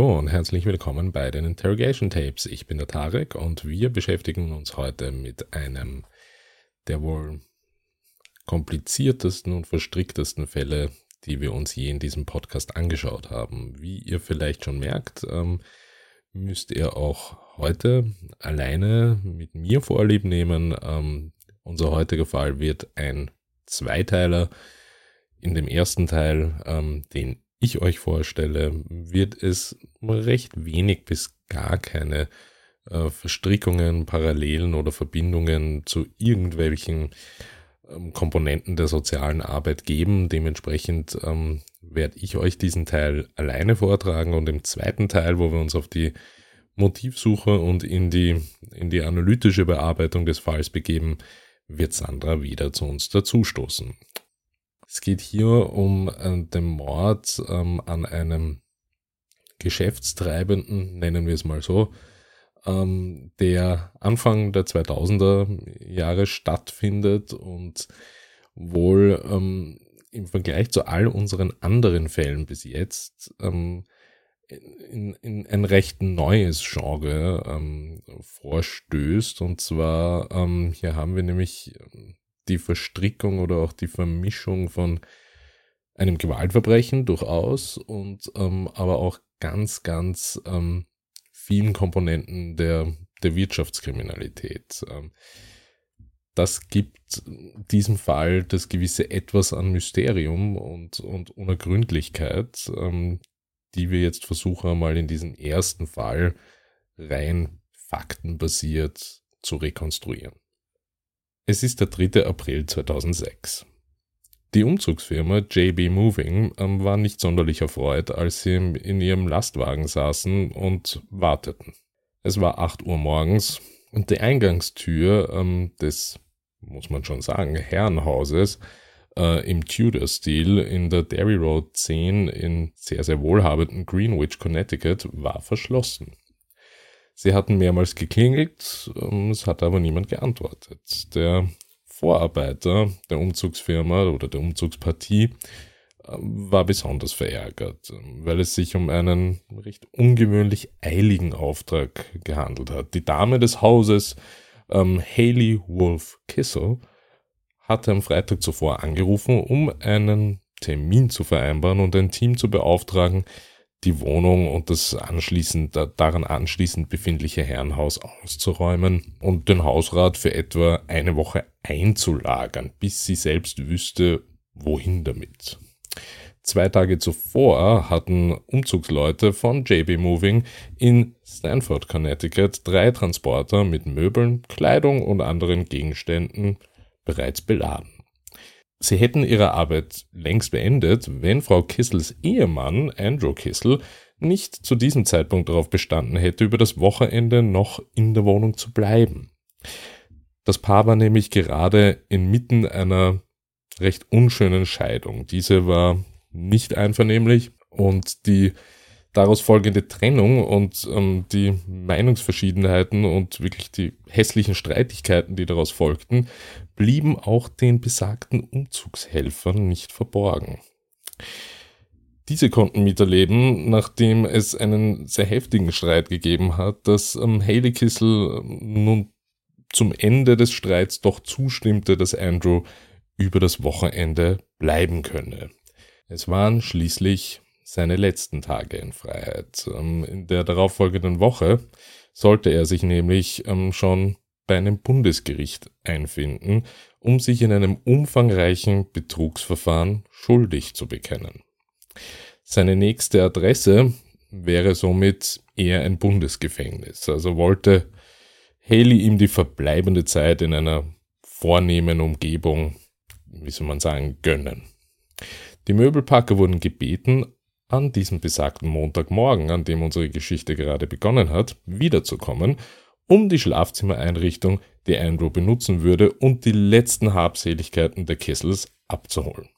Hallo und herzlich willkommen bei den Interrogation Tapes. Ich bin der Tarek und wir beschäftigen uns heute mit einem der wohl kompliziertesten und verstricktesten Fälle, die wir uns je in diesem Podcast angeschaut haben. Wie ihr vielleicht schon merkt, ähm, müsst ihr auch heute alleine mit mir Vorlieb nehmen. Ähm, unser heutiger Fall wird ein Zweiteiler. In dem ersten Teil, ähm, den ich euch vorstelle, wird es recht wenig bis gar keine äh, Verstrickungen, Parallelen oder Verbindungen zu irgendwelchen ähm, Komponenten der sozialen Arbeit geben. Dementsprechend ähm, werde ich euch diesen Teil alleine vortragen und im zweiten Teil, wo wir uns auf die Motivsuche und in die, in die analytische Bearbeitung des Falls begeben, wird Sandra wieder zu uns dazustoßen. Es geht hier um äh, den Mord ähm, an einem Geschäftstreibenden, nennen wir es mal so, ähm, der Anfang der 2000er Jahre stattfindet und wohl ähm, im Vergleich zu all unseren anderen Fällen bis jetzt ähm, in, in ein recht neues Genre ähm, vorstößt. Und zwar, ähm, hier haben wir nämlich die Verstrickung oder auch die Vermischung von einem Gewaltverbrechen durchaus und ähm, aber auch ganz, ganz ähm, vielen Komponenten der, der Wirtschaftskriminalität. Ähm, das gibt diesem Fall das gewisse Etwas an Mysterium und, und Unergründlichkeit, ähm, die wir jetzt versuchen einmal in diesem ersten Fall rein faktenbasiert zu rekonstruieren. Es ist der 3. April 2006. Die Umzugsfirma JB Moving ähm, war nicht sonderlich erfreut, als sie in ihrem Lastwagen saßen und warteten. Es war 8 Uhr morgens und die Eingangstür ähm, des, muss man schon sagen, Herrenhauses äh, im Tudor-Stil in der Derry Road 10 in sehr, sehr wohlhabenden Greenwich, Connecticut war verschlossen. Sie hatten mehrmals geklingelt, ähm, es hat aber niemand geantwortet. Der Vorarbeiter der Umzugsfirma oder der Umzugspartie ähm, war besonders verärgert, ähm, weil es sich um einen recht ungewöhnlich eiligen Auftrag gehandelt hat. Die Dame des Hauses, ähm, Haley Wolf Kissel, hatte am Freitag zuvor angerufen, um einen Termin zu vereinbaren und ein Team zu beauftragen, die Wohnung und das anschließend, daran anschließend befindliche Herrenhaus auszuräumen und den Hausrat für etwa eine Woche einzulagern, bis sie selbst wüsste, wohin damit. Zwei Tage zuvor hatten Umzugsleute von JB Moving in Stanford, Connecticut drei Transporter mit Möbeln, Kleidung und anderen Gegenständen bereits beladen. Sie hätten ihre Arbeit längst beendet, wenn Frau Kissels Ehemann, Andrew Kissel, nicht zu diesem Zeitpunkt darauf bestanden hätte, über das Wochenende noch in der Wohnung zu bleiben. Das Paar war nämlich gerade inmitten einer recht unschönen Scheidung. Diese war nicht einvernehmlich und die daraus folgende Trennung und ähm, die Meinungsverschiedenheiten und wirklich die hässlichen Streitigkeiten, die daraus folgten, blieben auch den besagten Umzugshelfern nicht verborgen. Diese konnten miterleben, nachdem es einen sehr heftigen Streit gegeben hat, dass ähm, Haley Kissel ähm, nun zum Ende des Streits doch zustimmte, dass Andrew über das Wochenende bleiben könne. Es waren schließlich seine letzten Tage in Freiheit. Ähm, in der darauffolgenden Woche sollte er sich nämlich ähm, schon bei einem Bundesgericht einfinden, um sich in einem umfangreichen Betrugsverfahren schuldig zu bekennen. Seine nächste Adresse wäre somit eher ein Bundesgefängnis, also wollte Haley ihm die verbleibende Zeit in einer vornehmen Umgebung, wie soll man sagen, gönnen. Die Möbelpacker wurden gebeten, an diesem besagten Montagmorgen, an dem unsere Geschichte gerade begonnen hat, wiederzukommen, um die Schlafzimmereinrichtung, die Andrew benutzen würde, und die letzten Habseligkeiten der Kessels abzuholen.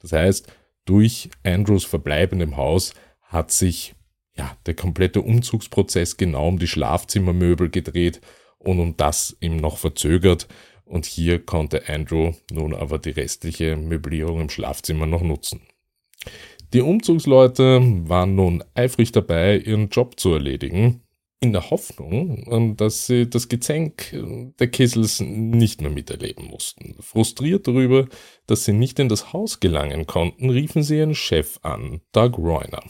Das heißt, durch Andrews Verbleib in dem Haus hat sich ja, der komplette Umzugsprozess genau um die Schlafzimmermöbel gedreht und um das ihm noch verzögert. Und hier konnte Andrew nun aber die restliche Möblierung im Schlafzimmer noch nutzen. Die Umzugsleute waren nun eifrig dabei, ihren Job zu erledigen, in der Hoffnung, ähm, dass sie das Gezänk äh, der Kissels nicht mehr miterleben mussten. Frustriert darüber, dass sie nicht in das Haus gelangen konnten, riefen sie ihren Chef an, Doug Reuner.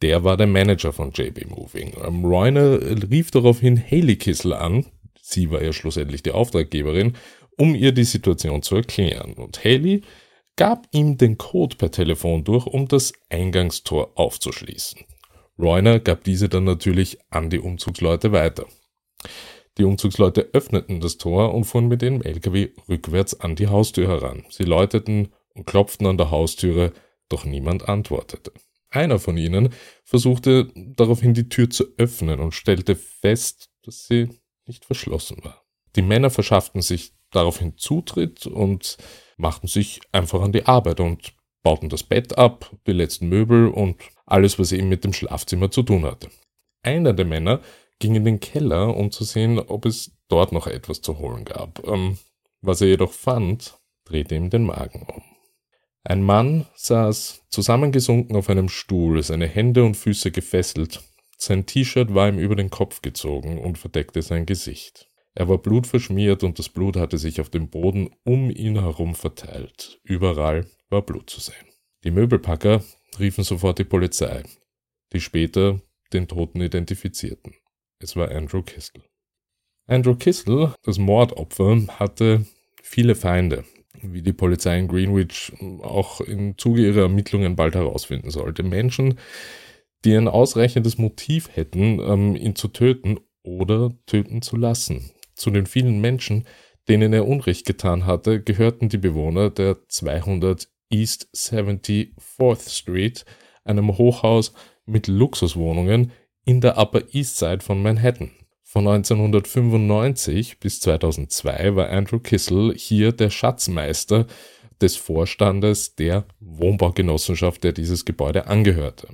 Der war der Manager von JB Moving. Ähm, Reuner rief daraufhin Haley Kissel an, sie war ja schlussendlich die Auftraggeberin, um ihr die Situation zu erklären. Und Haley gab ihm den Code per Telefon durch, um das Eingangstor aufzuschließen. Reuner gab diese dann natürlich an die Umzugsleute weiter. Die Umzugsleute öffneten das Tor und fuhren mit dem LKW rückwärts an die Haustür heran. Sie läuteten und klopften an der Haustüre, doch niemand antwortete. Einer von ihnen versuchte daraufhin die Tür zu öffnen und stellte fest, dass sie nicht verschlossen war. Die Männer verschafften sich daraufhin Zutritt und machten sich einfach an die Arbeit und bauten das Bett ab, die letzten Möbel und alles, was eben mit dem Schlafzimmer zu tun hatte. Einer der Männer ging in den Keller, um zu sehen, ob es dort noch etwas zu holen gab. Ähm, was er jedoch fand, drehte ihm den Magen um. Ein Mann saß zusammengesunken auf einem Stuhl, seine Hände und Füße gefesselt. Sein T-Shirt war ihm über den Kopf gezogen und verdeckte sein Gesicht. Er war blutverschmiert und das Blut hatte sich auf dem Boden um ihn herum verteilt. Überall war Blut zu sehen. Die Möbelpacker riefen sofort die Polizei, die später den Toten identifizierten. Es war Andrew Kissel. Andrew Kissel, das Mordopfer, hatte viele Feinde, wie die Polizei in Greenwich auch im Zuge ihrer Ermittlungen bald herausfinden sollte. Menschen, die ein ausreichendes Motiv hätten, ähm, ihn zu töten oder töten zu lassen. Zu den vielen Menschen, denen er Unrecht getan hatte, gehörten die Bewohner der 200 East 74th Street, einem Hochhaus mit Luxuswohnungen in der Upper East Side von Manhattan. Von 1995 bis 2002 war Andrew Kissel hier der Schatzmeister des Vorstandes der Wohnbaugenossenschaft, der dieses Gebäude angehörte.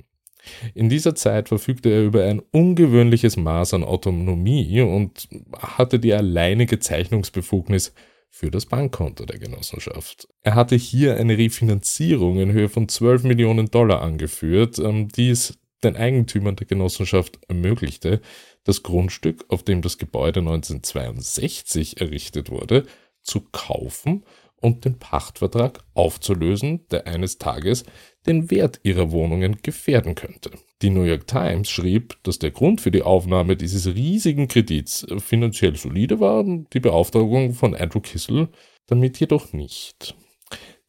In dieser Zeit verfügte er über ein ungewöhnliches Maß an Autonomie und hatte die alleinige Zeichnungsbefugnis für das Bankkonto der Genossenschaft. Er hatte hier eine Refinanzierung in Höhe von 12 Millionen Dollar angeführt, ähm, die es den Eigentümern der Genossenschaft ermöglichte, das Grundstück, auf dem das Gebäude 1962 errichtet wurde, zu kaufen und den Pachtvertrag aufzulösen, der eines Tages den Wert ihrer Wohnungen gefährden könnte. Die New York Times schrieb, dass der Grund für die Aufnahme dieses riesigen Kredits finanziell solide war, die Beauftragung von Andrew Kissel damit jedoch nicht.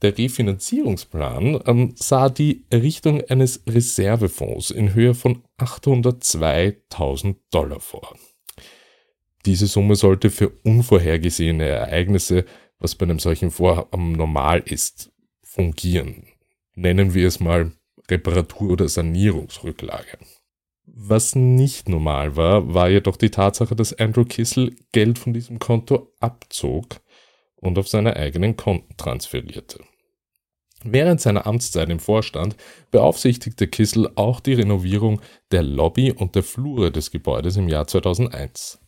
Der Refinanzierungsplan ähm, sah die Errichtung eines Reservefonds in Höhe von 802.000 Dollar vor. Diese Summe sollte für unvorhergesehene Ereignisse, was bei einem solchen Vorhaben normal ist, fungieren. Nennen wir es mal Reparatur- oder Sanierungsrücklage. Was nicht normal war, war jedoch die Tatsache, dass Andrew Kissel Geld von diesem Konto abzog und auf seine eigenen Konten transferierte. Während seiner Amtszeit im Vorstand beaufsichtigte Kissel auch die Renovierung der Lobby und der Flure des Gebäudes im Jahr 2001.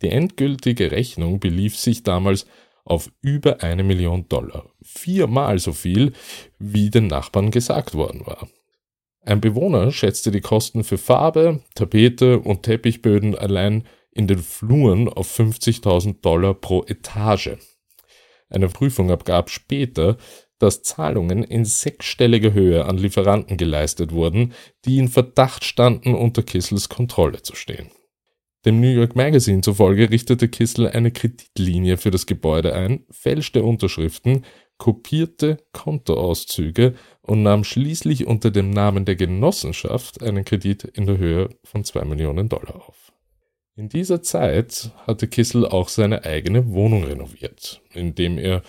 Die endgültige Rechnung belief sich damals auf über eine Million Dollar, viermal so viel, wie den Nachbarn gesagt worden war. Ein Bewohner schätzte die Kosten für Farbe, Tapete und Teppichböden allein in den Fluren auf 50.000 Dollar pro Etage. Eine Prüfung abgab später, dass Zahlungen in sechsstelliger Höhe an Lieferanten geleistet wurden, die in Verdacht standen, unter Kissels Kontrolle zu stehen. Dem New York Magazine zufolge richtete Kissel eine Kreditlinie für das Gebäude ein, fälschte Unterschriften, kopierte Kontoauszüge und nahm schließlich unter dem Namen der Genossenschaft einen Kredit in der Höhe von 2 Millionen Dollar auf. In dieser Zeit hatte Kissel auch seine eigene Wohnung renoviert, indem er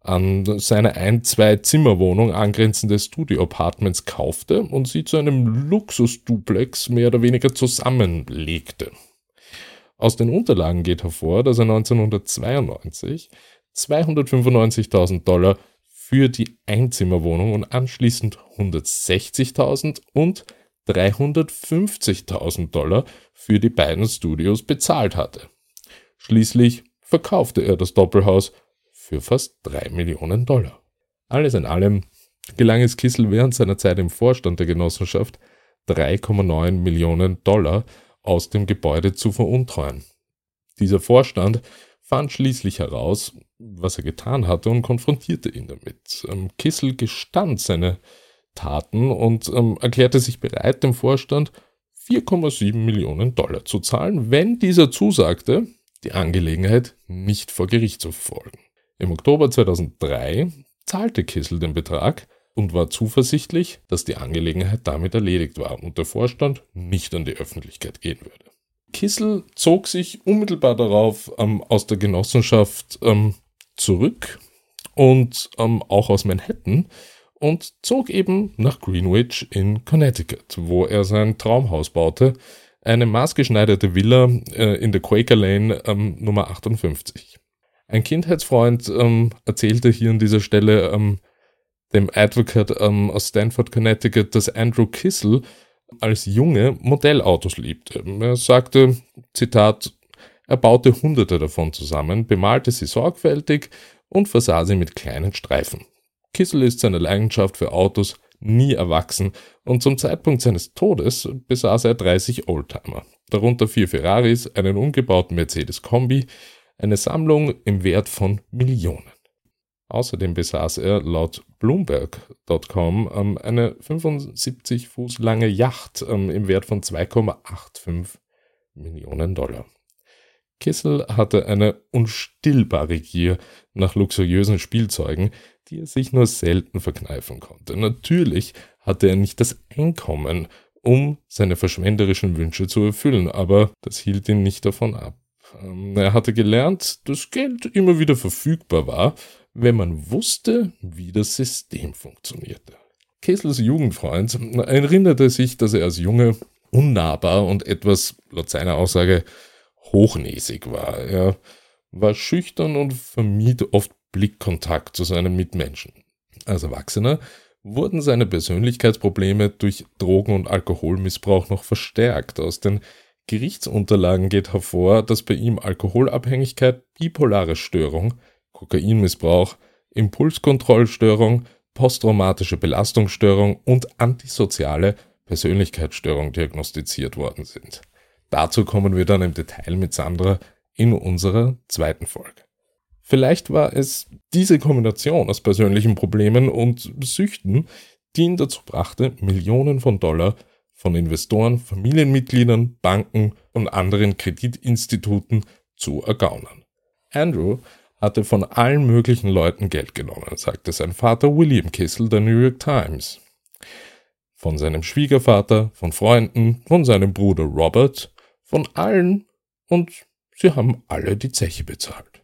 an seine Ein-Zwei-Zimmer-Wohnung angrenzende Studio-Apartments kaufte und sie zu einem Luxus-Duplex mehr oder weniger zusammenlegte. Aus den Unterlagen geht hervor, dass er 1992 295.000 Dollar für die Einzimmerwohnung und anschließend 160.000 und 350.000 Dollar für die beiden Studios bezahlt hatte. Schließlich verkaufte er das Doppelhaus für fast 3 Millionen Dollar. Alles in allem gelang es Kissel während seiner Zeit im Vorstand der Genossenschaft 3,9 Millionen Dollar aus dem Gebäude zu veruntreuen. Dieser Vorstand fand schließlich heraus, was er getan hatte und konfrontierte ihn damit. Ähm, Kissel gestand seine Taten und ähm, erklärte sich bereit, dem Vorstand 4,7 Millionen Dollar zu zahlen, wenn dieser zusagte, die Angelegenheit nicht vor Gericht zu verfolgen. Im Oktober 2003 zahlte Kissel den Betrag und war zuversichtlich, dass die Angelegenheit damit erledigt war und der Vorstand nicht an die Öffentlichkeit gehen würde. Kissel zog sich unmittelbar darauf ähm, aus der Genossenschaft ähm, zurück und ähm, auch aus Manhattan und zog eben nach Greenwich in Connecticut, wo er sein Traumhaus baute, eine maßgeschneiderte Villa äh, in der Quaker Lane ähm, Nummer 58. Ein Kindheitsfreund ähm, erzählte hier an dieser Stelle ähm, dem Advocate ähm, aus Stanford, Connecticut, dass Andrew Kissel als Junge Modellautos liebte. Er sagte, Zitat, er baute hunderte davon zusammen, bemalte sie sorgfältig und versah sie mit kleinen Streifen. Kissel ist seiner Leidenschaft für Autos nie erwachsen und zum Zeitpunkt seines Todes besaß er 30 Oldtimer, darunter vier Ferraris, einen umgebauten Mercedes Kombi, eine Sammlung im Wert von Millionen. Außerdem besaß er laut Bloomberg.com ähm, eine 75 Fuß lange Yacht ähm, im Wert von 2,85 Millionen Dollar. Kissel hatte eine unstillbare Gier nach luxuriösen Spielzeugen, die er sich nur selten verkneifen konnte. Natürlich hatte er nicht das Einkommen, um seine verschwenderischen Wünsche zu erfüllen, aber das hielt ihn nicht davon ab. Ähm, er hatte gelernt, dass Geld immer wieder verfügbar war, wenn man wusste, wie das System funktionierte. Kessels Jugendfreund erinnerte sich, dass er als Junge unnahbar und etwas, laut seiner Aussage, hochnäsig war. Er war schüchtern und vermied oft Blickkontakt zu seinen Mitmenschen. Als Erwachsener wurden seine Persönlichkeitsprobleme durch Drogen- und Alkoholmissbrauch noch verstärkt. Aus den Gerichtsunterlagen geht hervor, dass bei ihm Alkoholabhängigkeit, bipolare Störung, Kokainmissbrauch, Impulskontrollstörung, posttraumatische Belastungsstörung und antisoziale Persönlichkeitsstörung diagnostiziert worden sind. Dazu kommen wir dann im Detail mit Sandra in unserer zweiten Folge. Vielleicht war es diese Kombination aus persönlichen Problemen und Süchten, die ihn dazu brachte, Millionen von Dollar von Investoren, Familienmitgliedern, Banken und anderen Kreditinstituten zu ergaunern. Andrew hatte von allen möglichen Leuten Geld genommen, sagte sein Vater William Kissel der New York Times. Von seinem Schwiegervater, von Freunden, von seinem Bruder Robert, von allen und sie haben alle die Zeche bezahlt.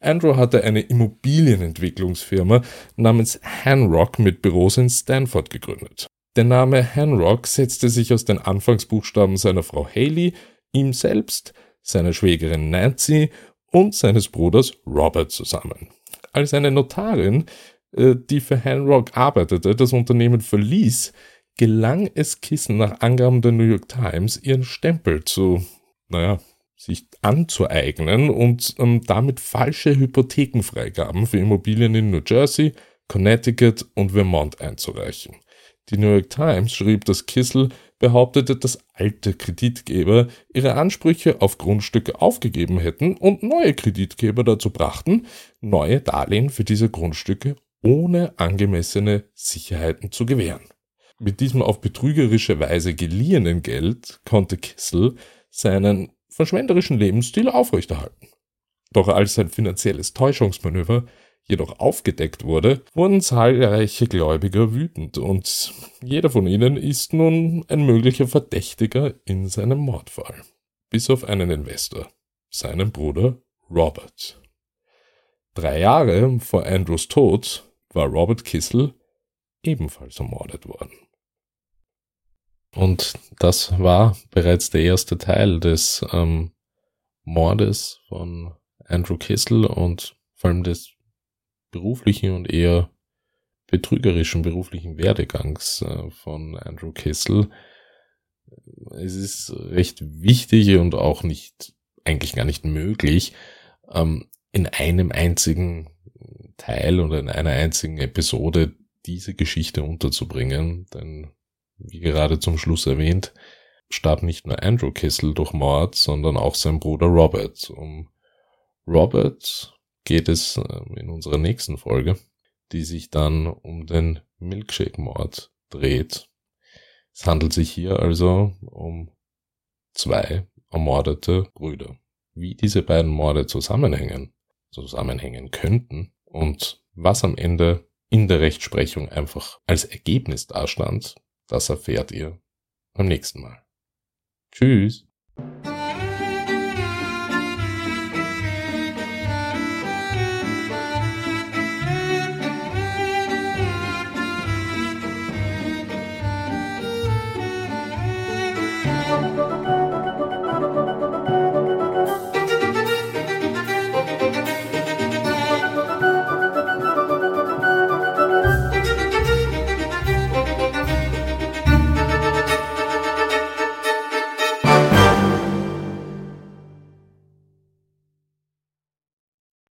Andrew hatte eine Immobilienentwicklungsfirma namens Hanrock mit Büros in Stanford gegründet. Der Name Hanrock setzte sich aus den Anfangsbuchstaben seiner Frau Haley, ihm selbst, seiner Schwägerin Nancy und seines Bruders Robert zusammen. Als eine Notarin, äh, die für Hanrock arbeitete, das Unternehmen verließ, gelang es Kissen nach Angaben der New York Times, ihren Stempel zu, naja, sich anzueignen und ähm, damit falsche Hypothekenfreigaben für Immobilien in New Jersey, Connecticut und Vermont einzureichen. Die New York Times schrieb, dass Kissel behauptete, dass alte Kreditgeber ihre Ansprüche auf Grundstücke aufgegeben hätten und neue Kreditgeber dazu brachten, neue Darlehen für diese Grundstücke ohne angemessene Sicherheiten zu gewähren. Mit diesem auf betrügerische Weise geliehenen Geld konnte Kissel seinen verschwenderischen Lebensstil aufrechterhalten. Doch als sein finanzielles Täuschungsmanöver jedoch aufgedeckt wurde, wurden zahlreiche Gläubiger wütend und jeder von ihnen ist nun ein möglicher Verdächtiger in seinem Mordfall. Bis auf einen Investor, seinen Bruder Robert. Drei Jahre vor Andrews Tod war Robert Kissel ebenfalls ermordet worden. Und das war bereits der erste Teil des ähm, Mordes von Andrew Kissel und vor allem des beruflichen und eher betrügerischen beruflichen Werdegangs äh, von Andrew Kissel. Es ist recht wichtig und auch nicht, eigentlich gar nicht möglich, ähm, in einem einzigen Teil oder in einer einzigen Episode diese Geschichte unterzubringen, denn wie gerade zum Schluss erwähnt, starb nicht nur Andrew Kissel durch Mord, sondern auch sein Bruder Robert. Um Robert geht es ähm, in unserer nächsten Folge, die sich dann um den Milkshake-Mord dreht. Es handelt sich hier also um zwei ermordete Brüder. Wie diese beiden Morde zusammenhängen, zusammenhängen könnten und was am Ende in der Rechtsprechung einfach als Ergebnis dastand, das erfährt ihr beim nächsten Mal. Tschüss.